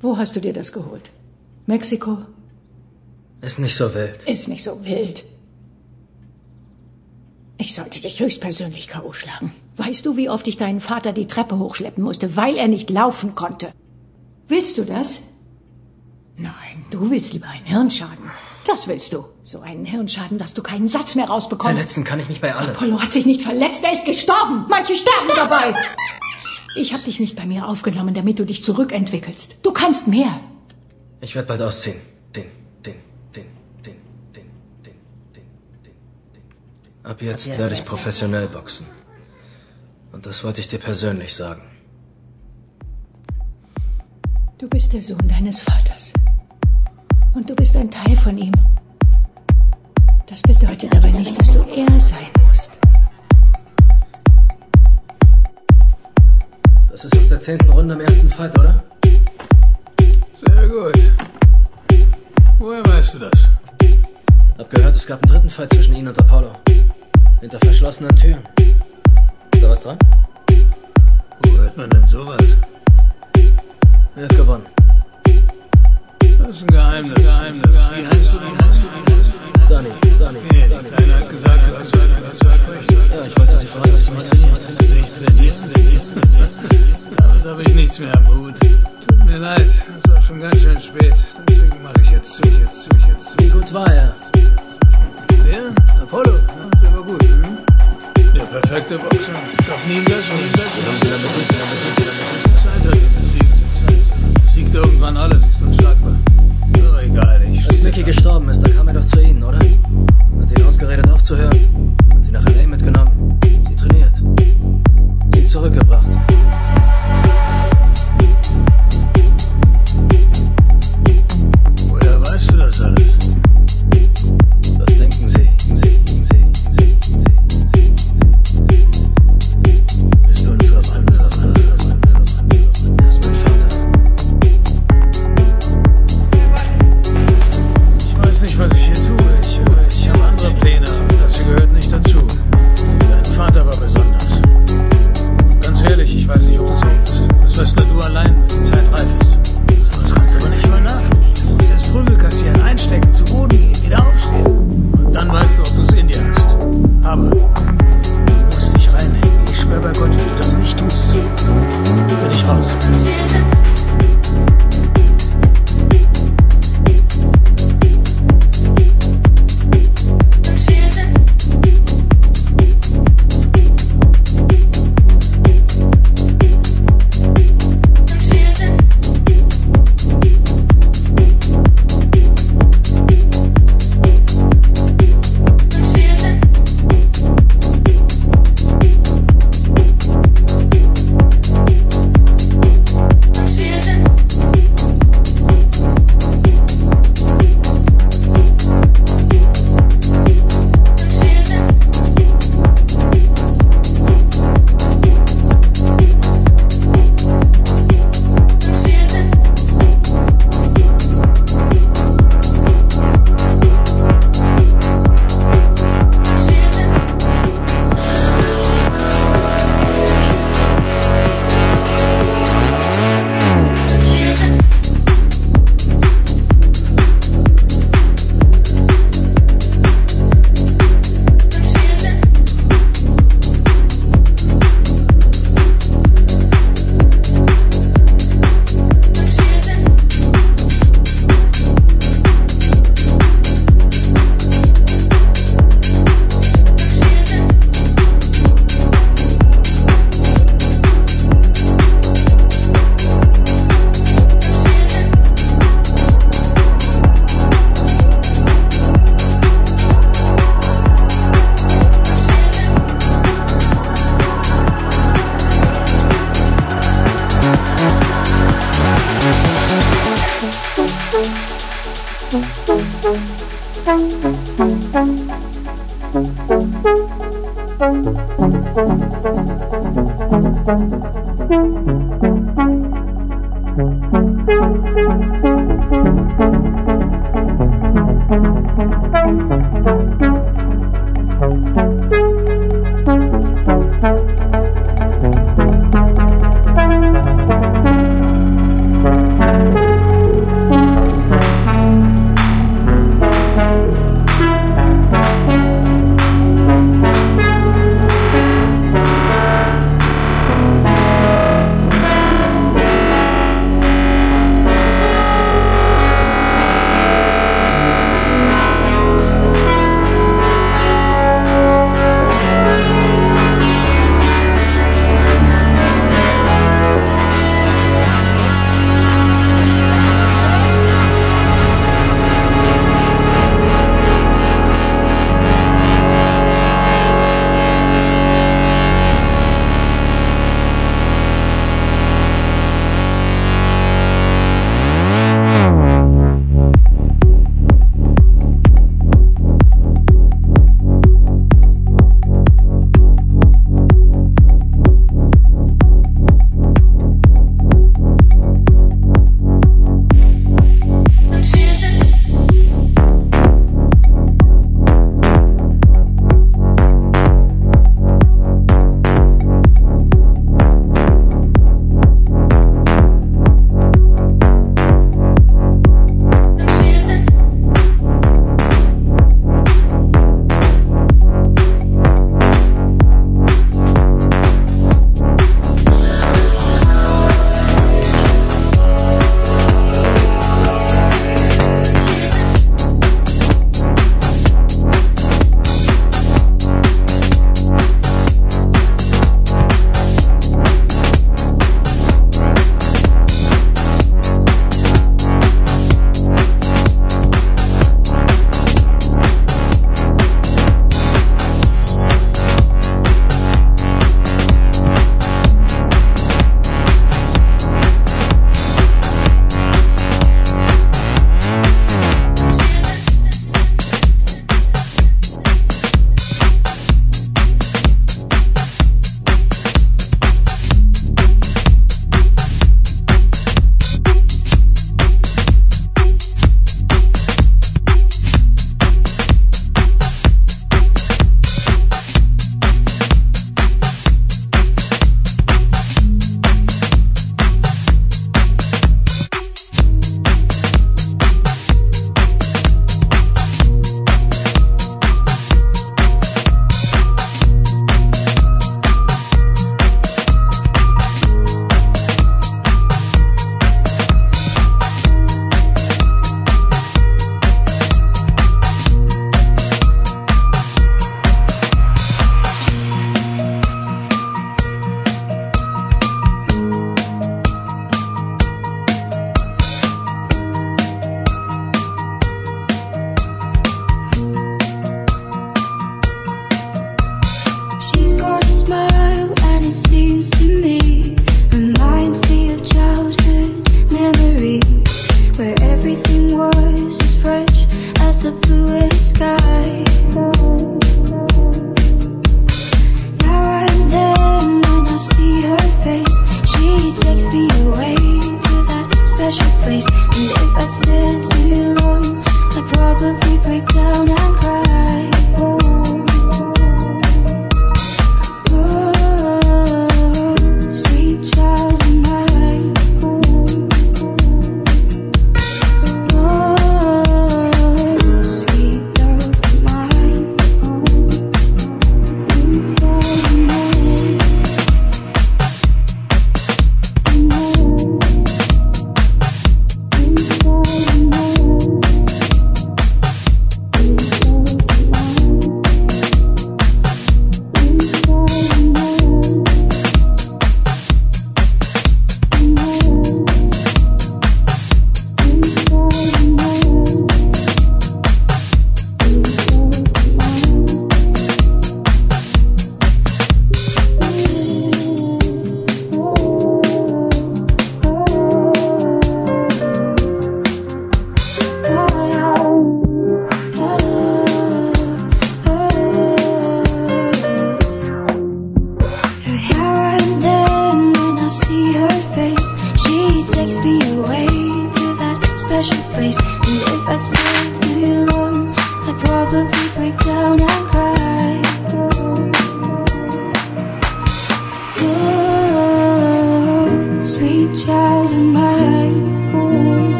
Wo hast du dir das geholt? Mexiko? Ist nicht so wild. Ist nicht so wild. Ich sollte dich höchstpersönlich K.O. schlagen. Weißt du, wie oft ich deinen Vater die Treppe hochschleppen musste, weil er nicht laufen konnte? Willst du das? Nein, du willst lieber einen Hirnschaden. Das willst du. So einen Hirnschaden, dass du keinen Satz mehr rausbekommst. Verletzen kann ich mich bei allem. Apollo hat sich nicht verletzt, er ist gestorben. Manche sterben dabei. Ich habe dich nicht bei mir aufgenommen, damit du dich zurückentwickelst. Du kannst mehr. Ich werde bald ausziehen. Den, den, den, den, den, den, den, den, den. Ab jetzt werde ich professionell boxen. Und das wollte ich dir persönlich sagen. Du bist der Sohn deines Vaters. Und du bist ein Teil von ihm. Das bedeutet aber nicht, dass du er sein Das ist aus der zehnten Runde im ersten Fight, oder? Sehr gut. Woher weißt du das? Hab gehört, es gab einen dritten Fight zwischen Ihnen und Apollo. Hinter verschlossenen Türen. Ist da was dran? Wo hört man denn sowas? Wer hat gewonnen? Das ist ein Geheimnis. Geheimnis. Wie heißt du? Wie heißt du? Wie heißt du? Danny, Danny, Nee, Danny. keiner hat gesagt, du hast was versprechen. Ja, ich wollte Sie fragen, ob Sie mich trainieren. Damit habe ich nichts mehr am Hut. Tut mir leid, es auch schon ganz schön spät. Deswegen mache ich jetzt zu, ich jetzt zu, ich jetzt zu. Wie gut war er? Der? Apollo? Ja, der war gut. Hm? Der perfekte Boxer. Ich glaube nie besser. Nie besser. Haben Sie dann besiegt, wieder besiegt, wieder besiegt? Zeit hat ihn besiegt. Siegt irgendwann alles, ist unschlagbar. Ab. gestorben ist, da kam er doch zu Ihnen, oder? Hat Ihnen ausgeredet aufzuhören. Hat Sie nach L.A. mitgenommen. Sie trainiert. Sie zurückgebracht. Ich weiß nicht, ob du so bist. Das weißt nur du allein,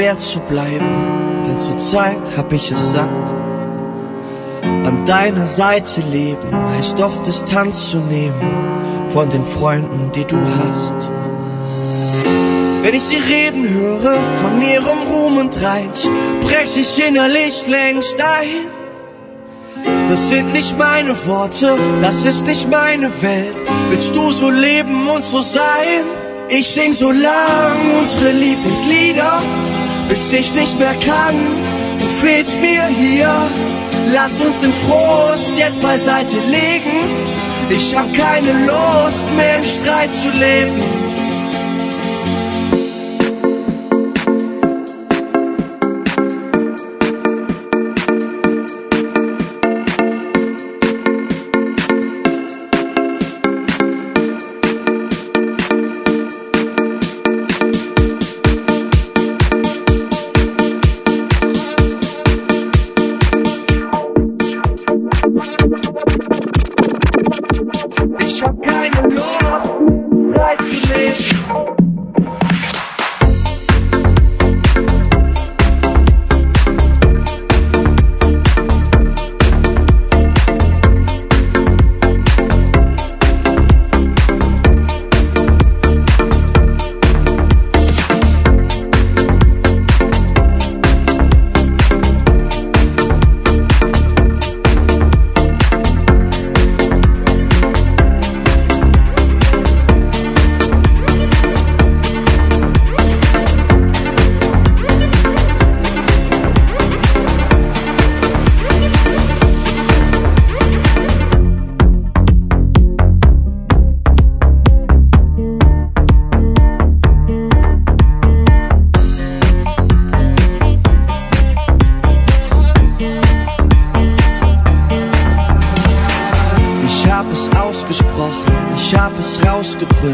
schwer zu bleiben, denn zur Zeit hab ich es satt. An deiner Seite leben heißt oft Distanz zu nehmen von den Freunden, die du hast. Wenn ich sie reden höre von ihrem Ruhm und Reich, brech ich innerlich längst ein. Das sind nicht meine Worte, das ist nicht meine Welt. Willst du so leben und so sein? Ich sing so lang unsere Lieblingslieder bis ich nicht mehr kann. Du fehlst mir hier. Lass uns den Frust jetzt beiseite legen. Ich hab keine Lust mehr im Streit zu leben.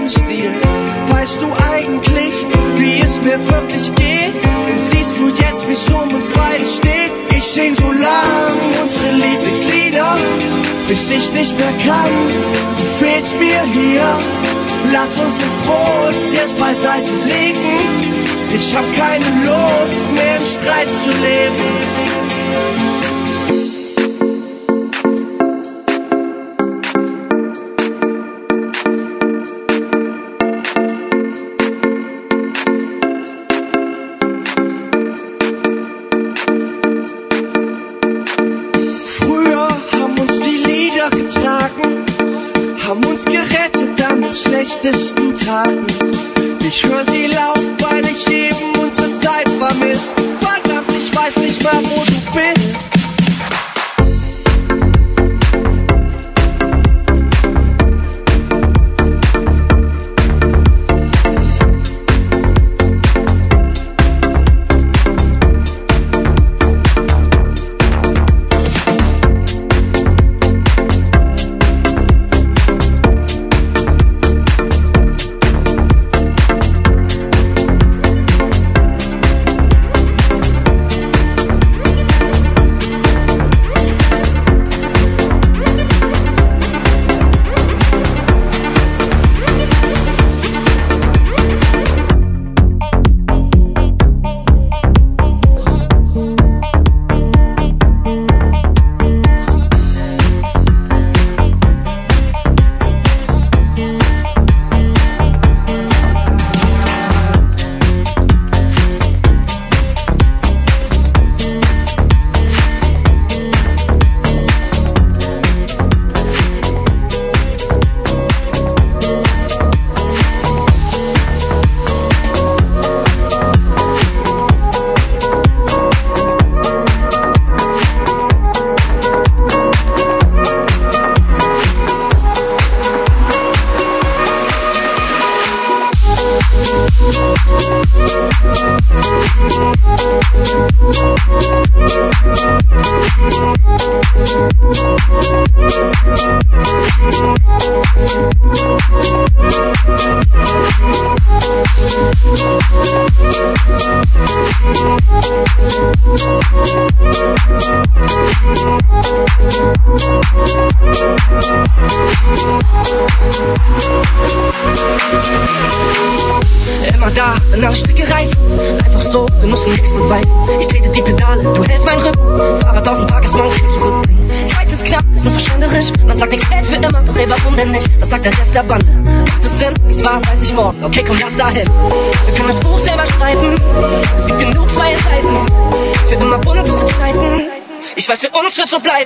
Lebensstil. Weißt du eigentlich, wie es mir wirklich geht? Und siehst du jetzt, wie es um uns beide steht? Ich sing so lang unsere Lieblingslieder bis ich nicht mehr kann. Du fehlst mir hier. Lass uns den Frust jetzt beiseite legen. Ich hab keine Lust mehr im Streit zu leben.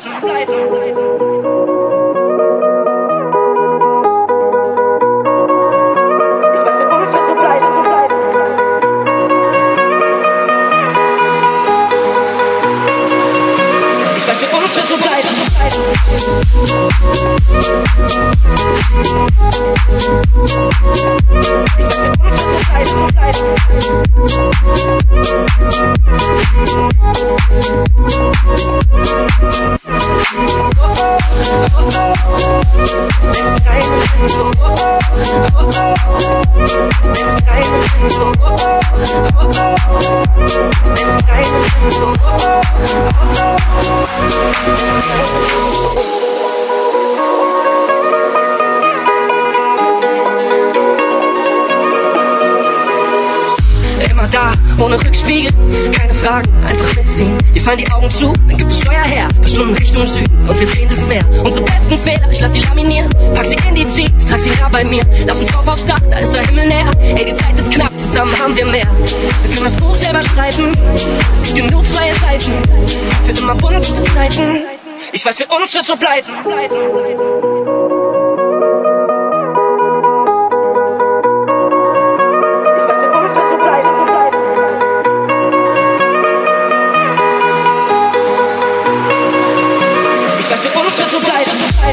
right. Fragen, einfach mitziehen. Wir fallen die Augen zu, dann gibt es Steuer her. Paar Richtung Süden und wir sehen das Meer. Unsere besten Fehler, ich lass sie laminieren. Pack sie in die Jeans, trag sie nah bei mir. Lass uns drauf aufs Dach, da ist der Himmel näher. Ey, die Zeit ist knapp, zusammen haben wir mehr. Wir können das Buch selber schreiben. Es gibt genug freie Seiten. Für immer bunte Zeiten. Ich weiß, für uns wird so bleiben. bleiben, bleiben.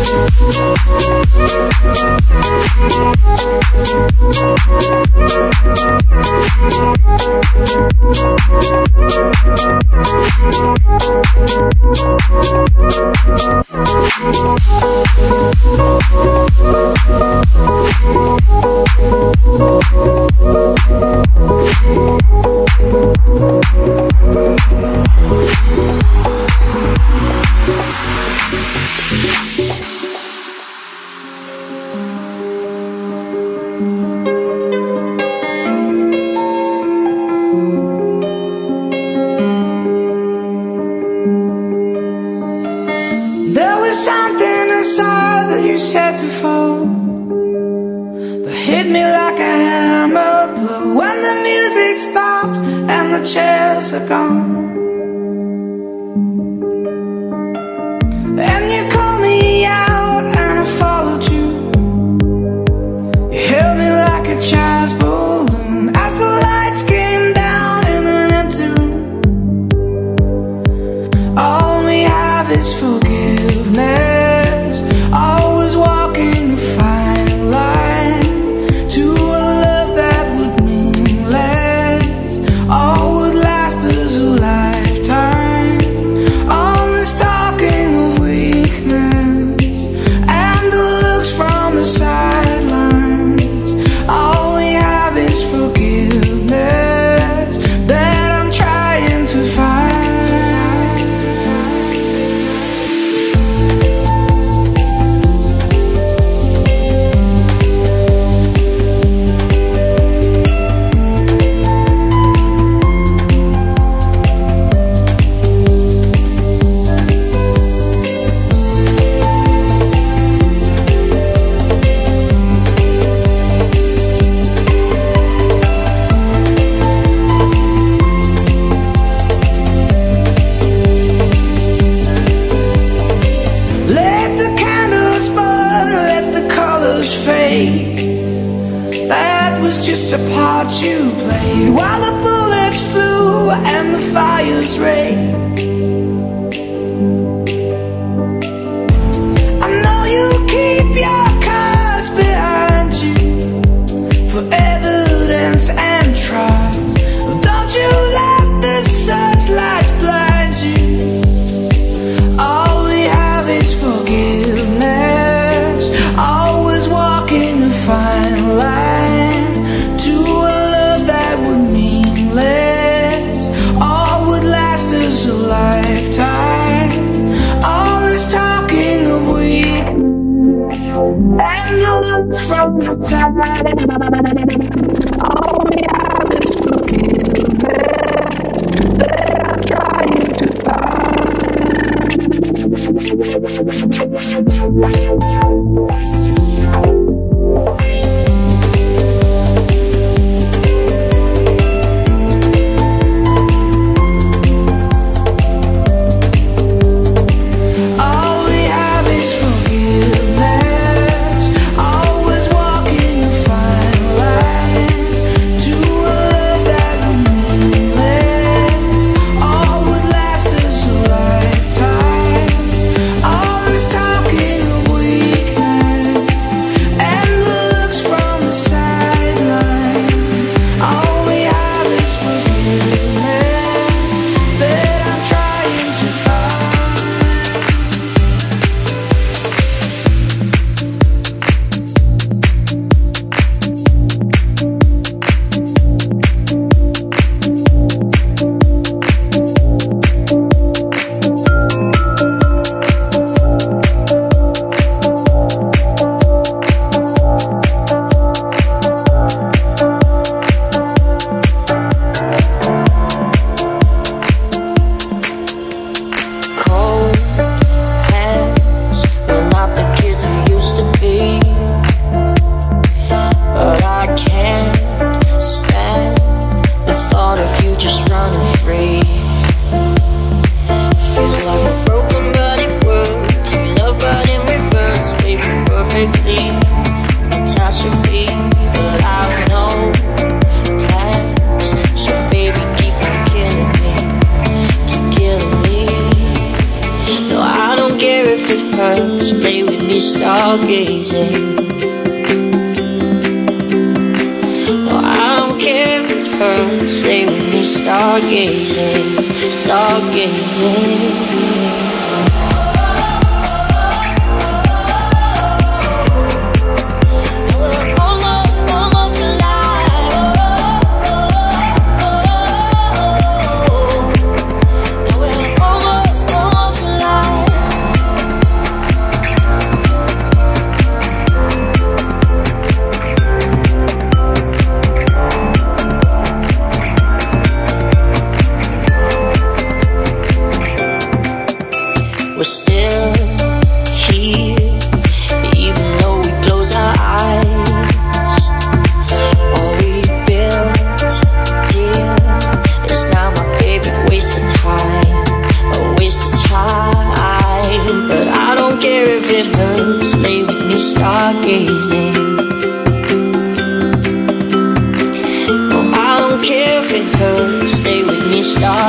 Thank just a part you played While the bullets flew and the fires raged. I know you keep your cards behind you For evidence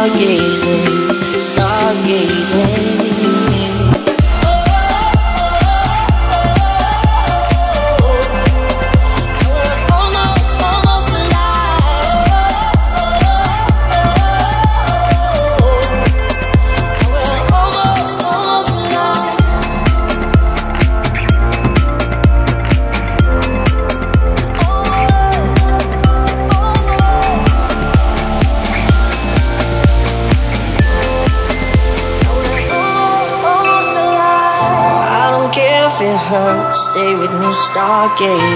stargazing, stargazing. game.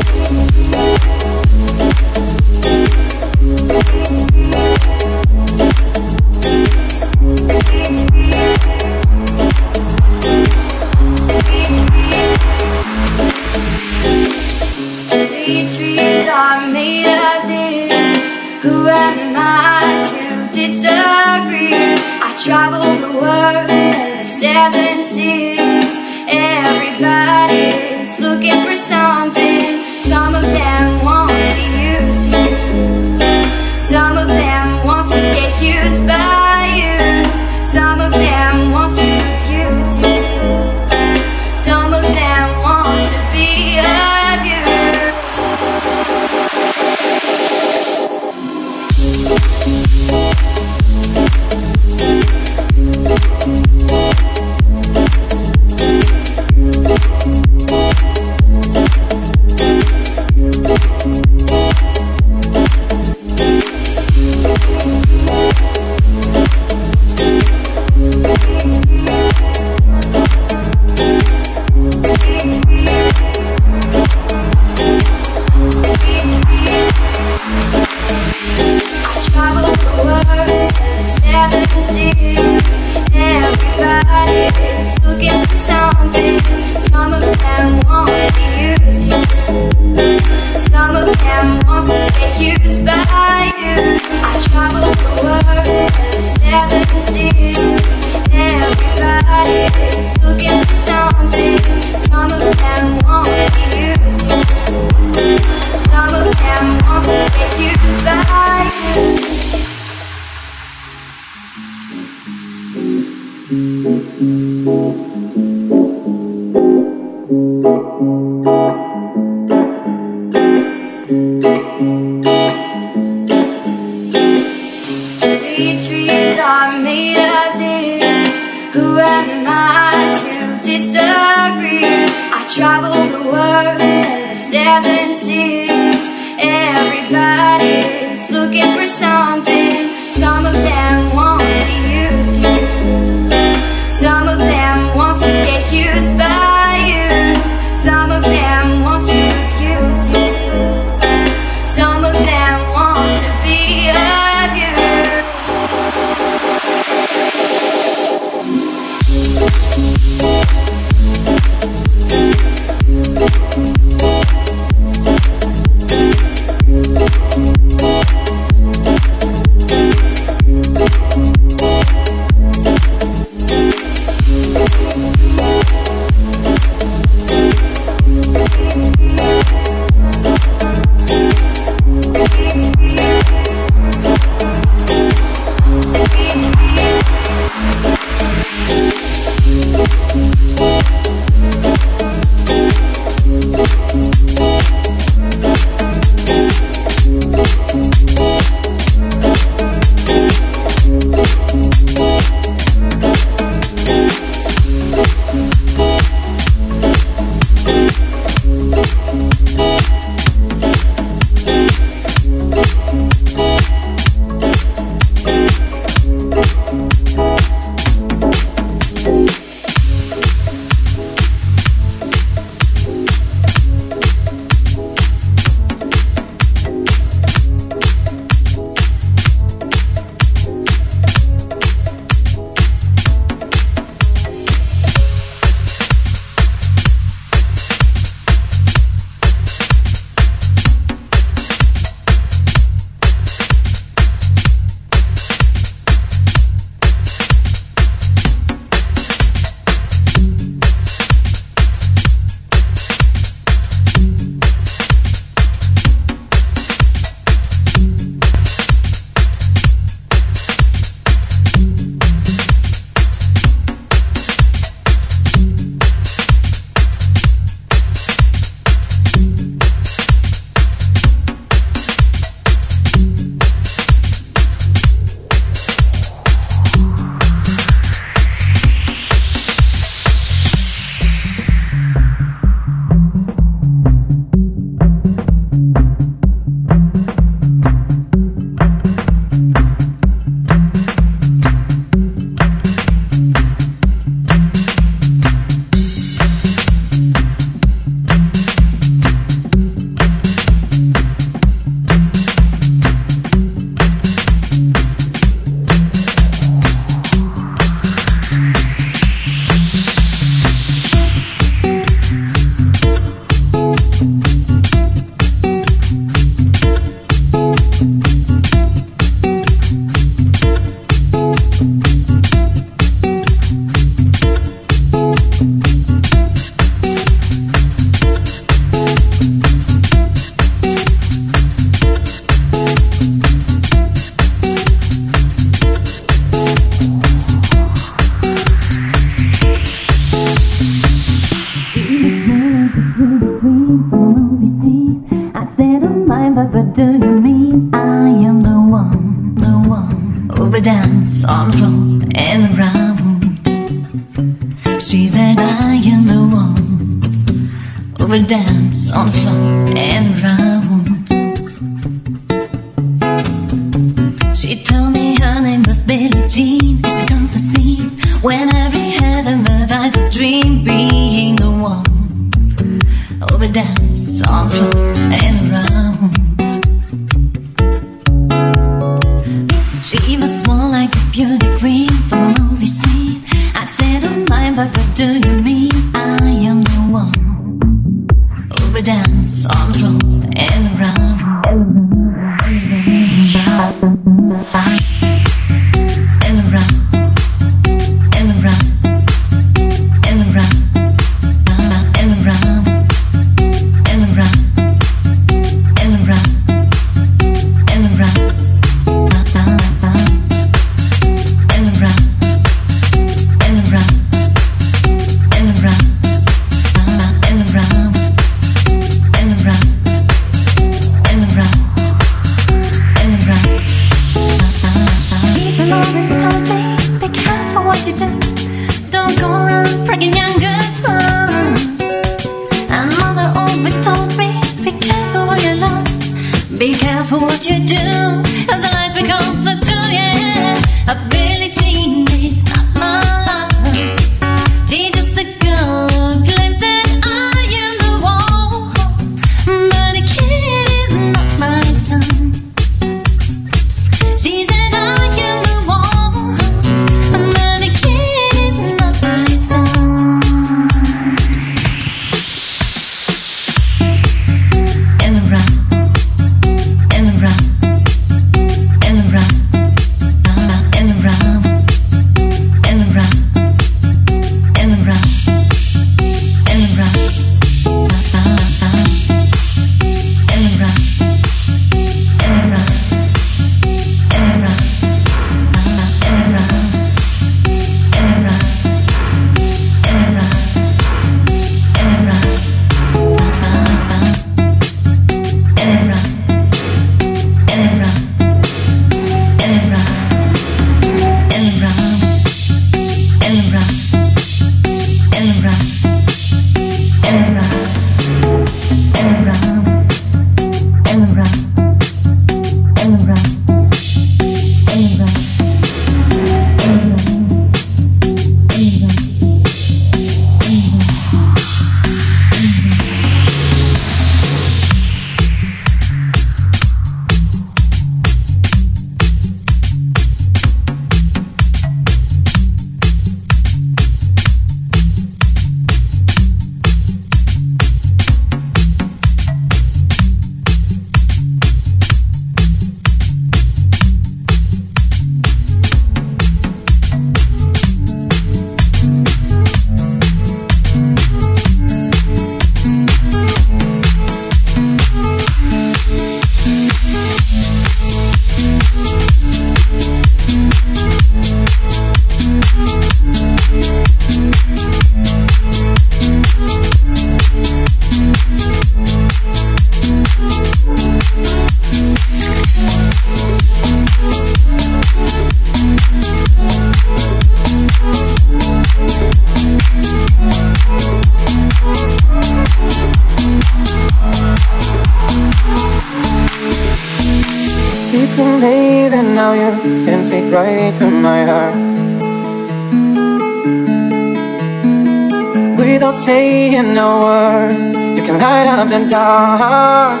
saying a word. You can light up the dark.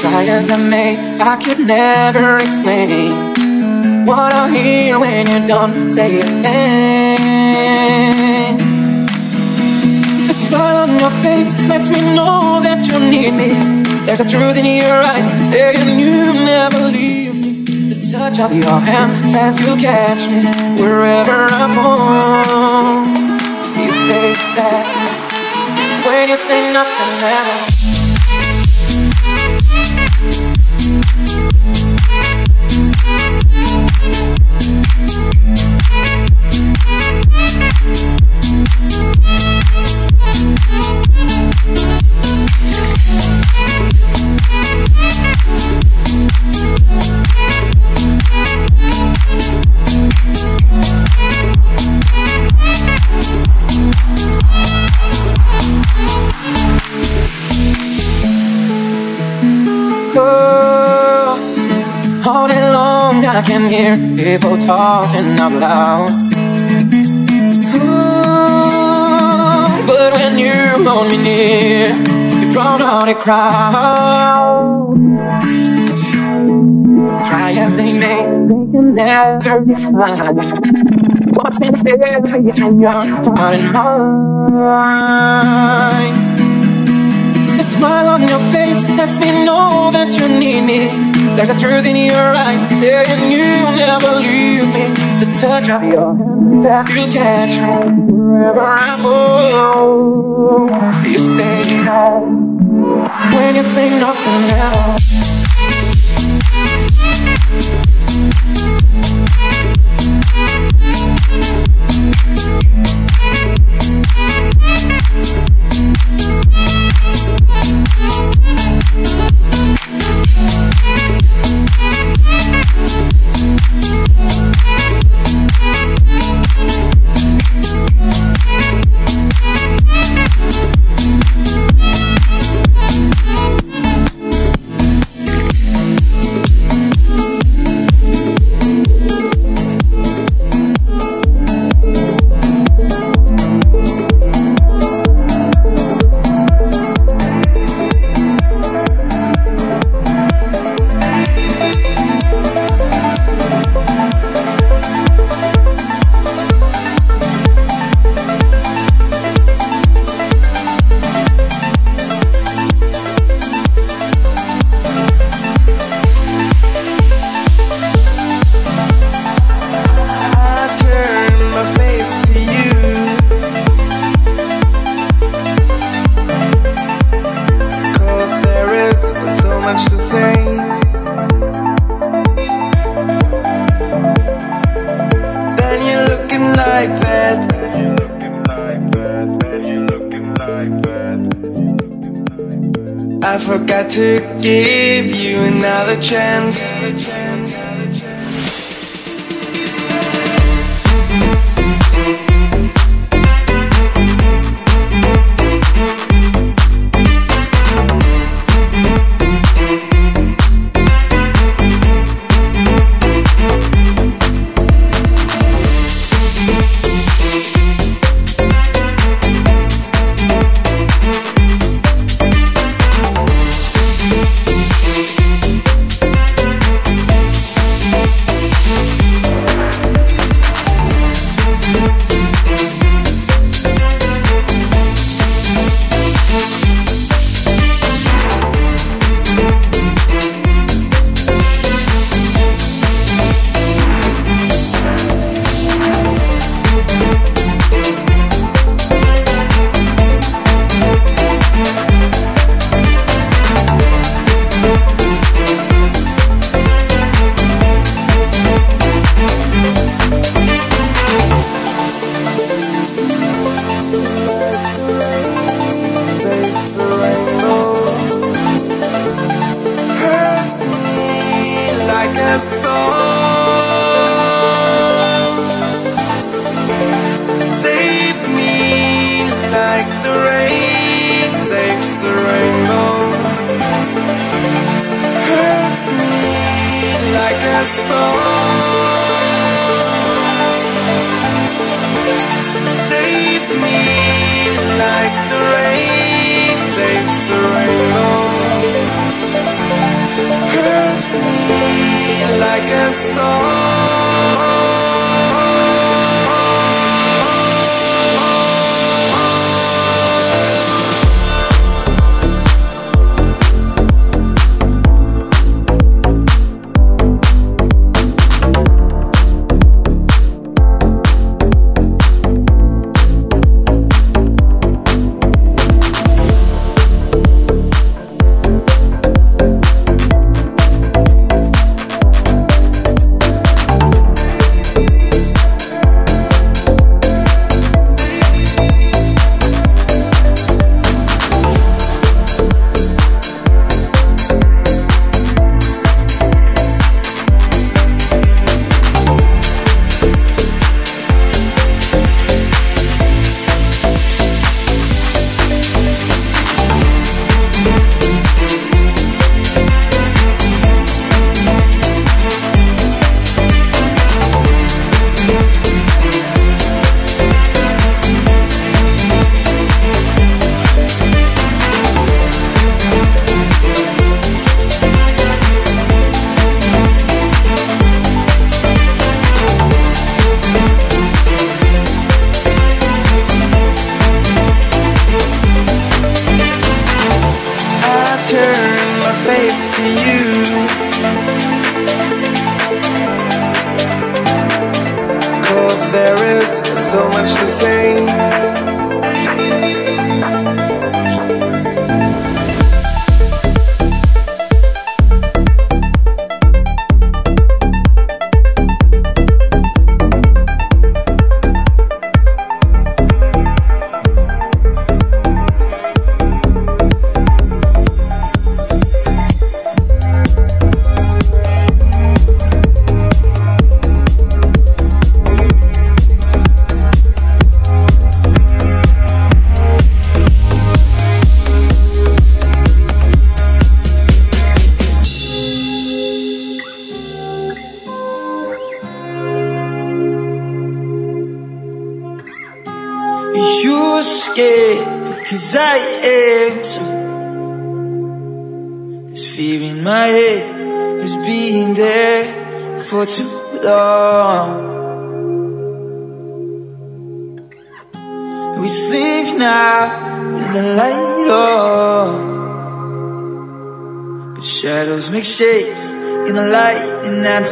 Try as I may, I could never explain What I hear when you don't say a thing. The smile on your face lets me know that you need me. There's a truth in your eyes saying you never leave. Touch of your hand as you catch me wherever I fall. You say that when you say nothing at all. Hear people talking out loud. Oh, but when you hold me near, you drown out a crowd. Try as they may, they can never find what's been said in your heart and mind. The smile on your face lets me know that you need me. There's a truth in your eyes saying you never leave me. The touch of your hand that you catch me wherever I go. You say no when you say nothing else. Forgot to give you another chance.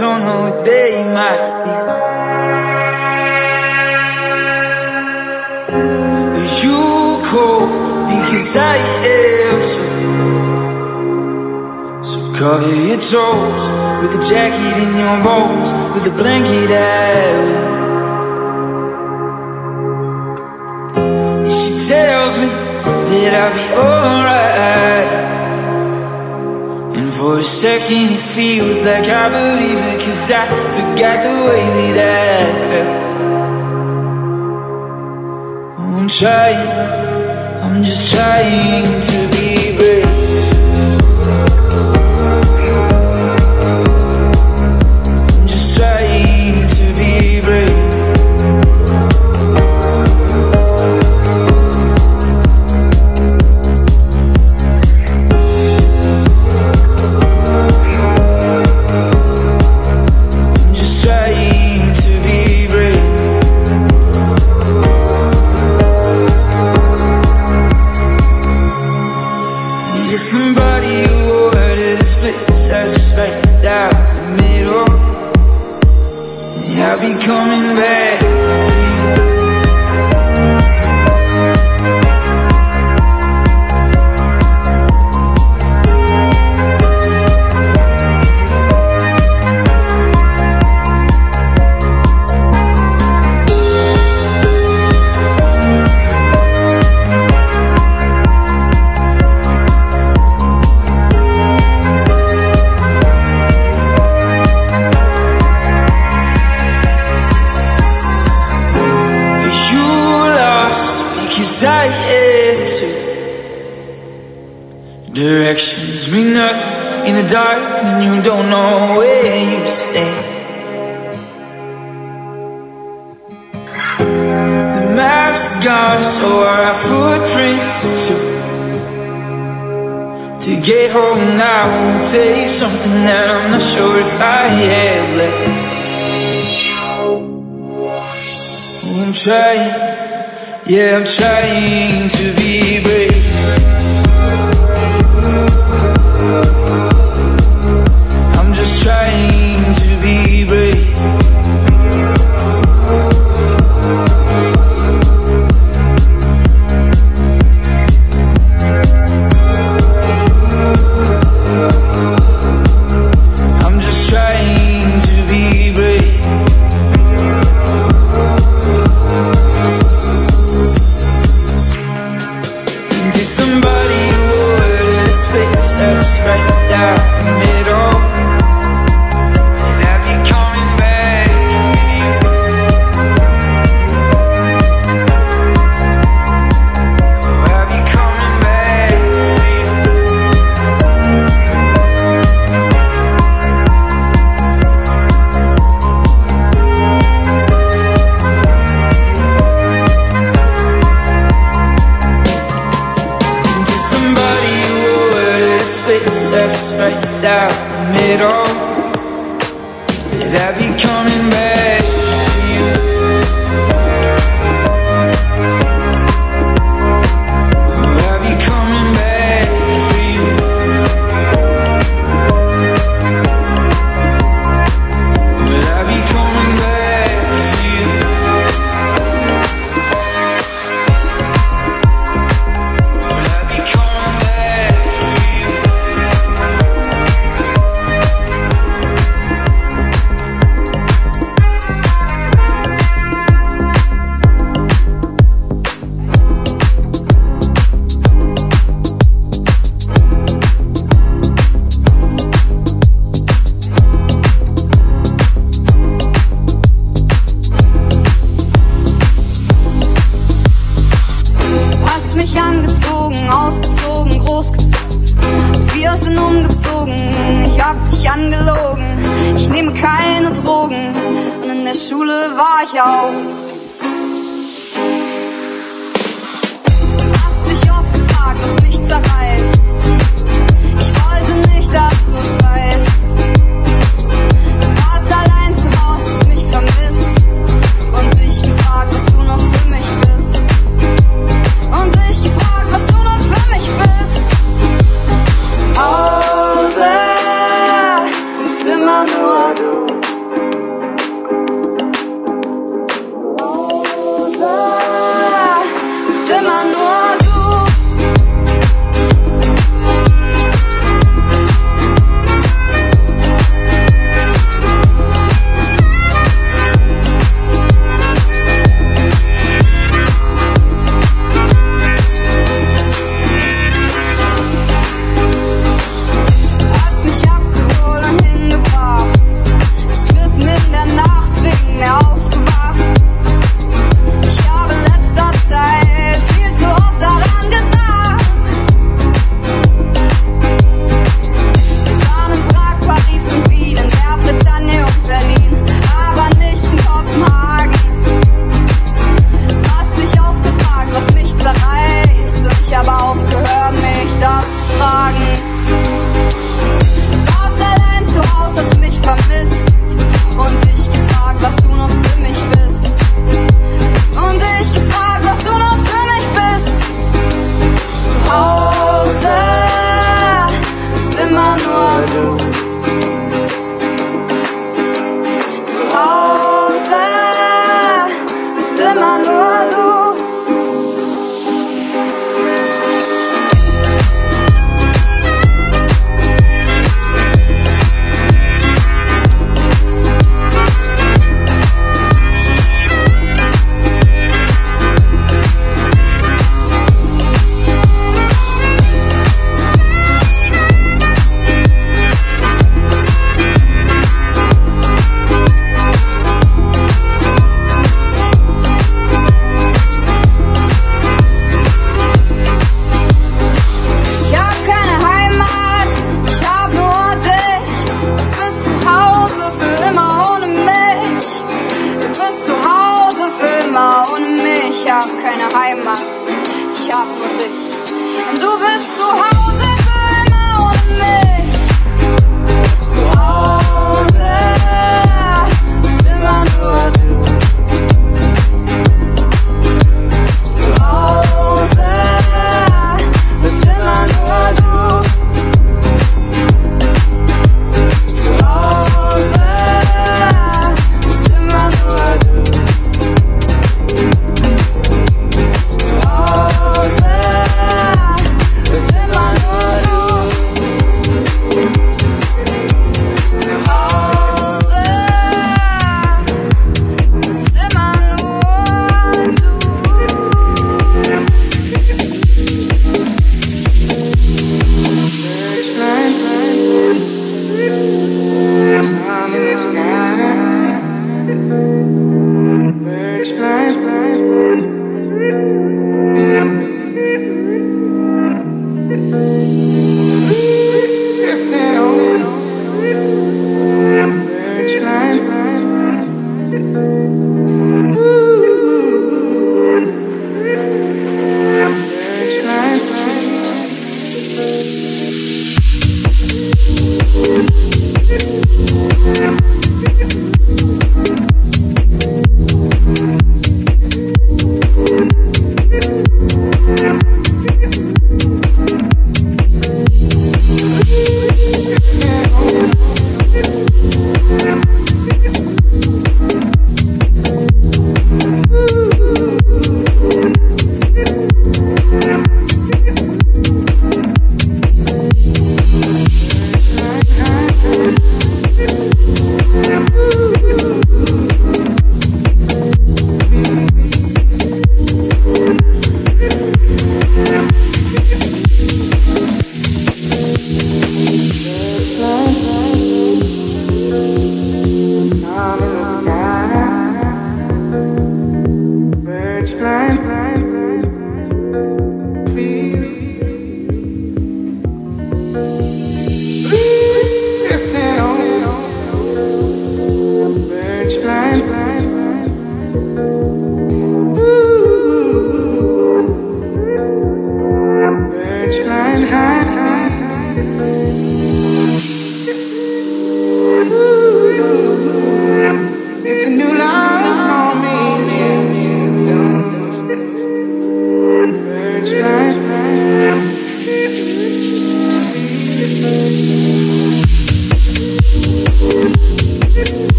sono dei matti You cold because I am so So cover your toes With a jacket in your bones With a blanket out. She tells me that I'll be alright. For a second it feels like I believe it Cause I forgot the way that I felt. I'm trying, I'm just trying to be something that I'm not sure if I have left. I'm trying, yeah, I'm trying to